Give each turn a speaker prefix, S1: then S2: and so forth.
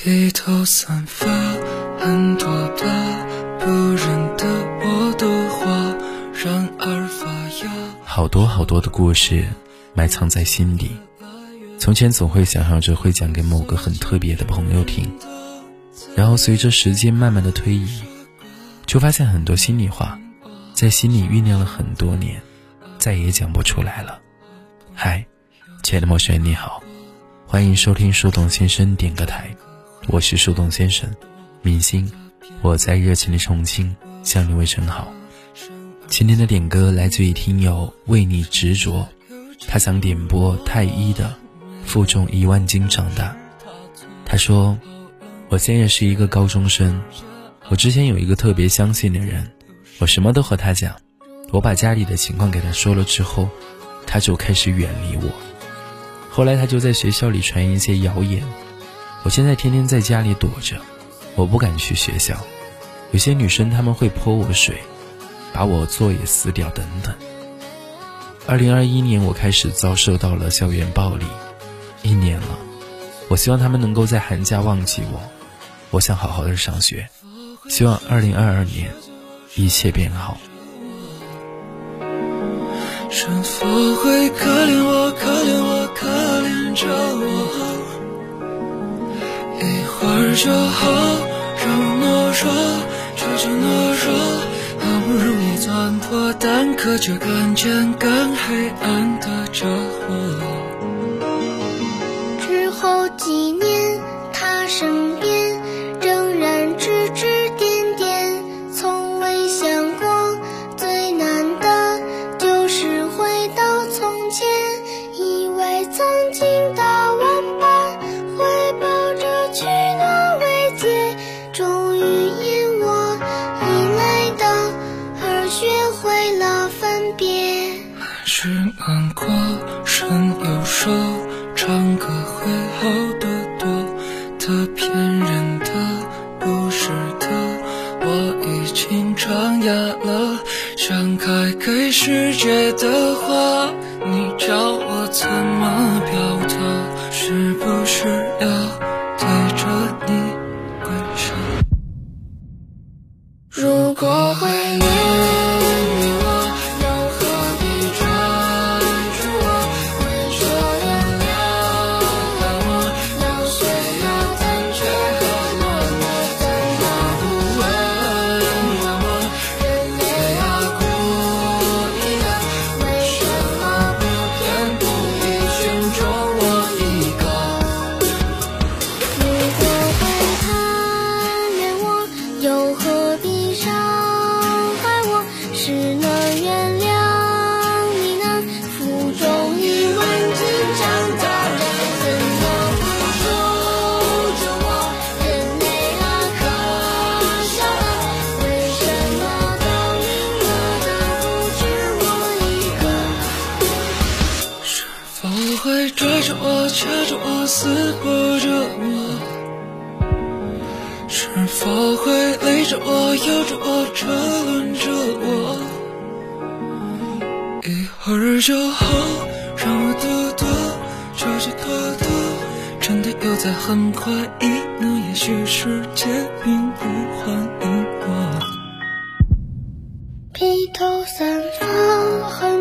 S1: 披头散发，很多的不认得我的话，然而发芽。
S2: 好多好多的故事埋藏在心里。从前总会想象着会讲给某个很特别的朋友听，然后随着时间慢慢的推移，就发现很多心里话，在心里酝酿了很多年，再也讲不出来了。嗨，亲爱的陌生人你好，欢迎收听树洞先生点歌台，我是树洞先生，明星，我在热情的重庆向你问声好。今天的点歌来自于听友为你执着，他想点播太一的。负重一万斤长大，他说：“我现在是一个高中生。我之前有一个特别相信的人，我什么都和他讲。我把家里的情况给他说了之后，他就开始远离我。后来他就在学校里传一些谣言。我现在天天在家里躲着，我不敢去学校。有些女生他们会泼我水，把我作业撕掉等等。二零二一年，我开始遭受到了校园暴力。”一年了，我希望他们能够在寒假忘记我。我想好好的上学，希望二零二二年一切变好。
S1: 是否会可怜我，可怜我，可怜着我？一会儿就好，让我懦弱，这就懦弱。好不容易钻破蛋壳，却看见更黑暗的着火。
S3: 难
S1: 过，深又说，唱歌会。好得多他骗人的不是的，我已经长哑了，想开给世界的花，你叫我怎么牵着我，掐着我撕破着我，是否会累着我，咬着我，扯乱着我？一会儿就好，让我躲躲，悄悄躲躲，真的又在很快意呢？也许世界并不欢迎我。
S3: 披头散发，很。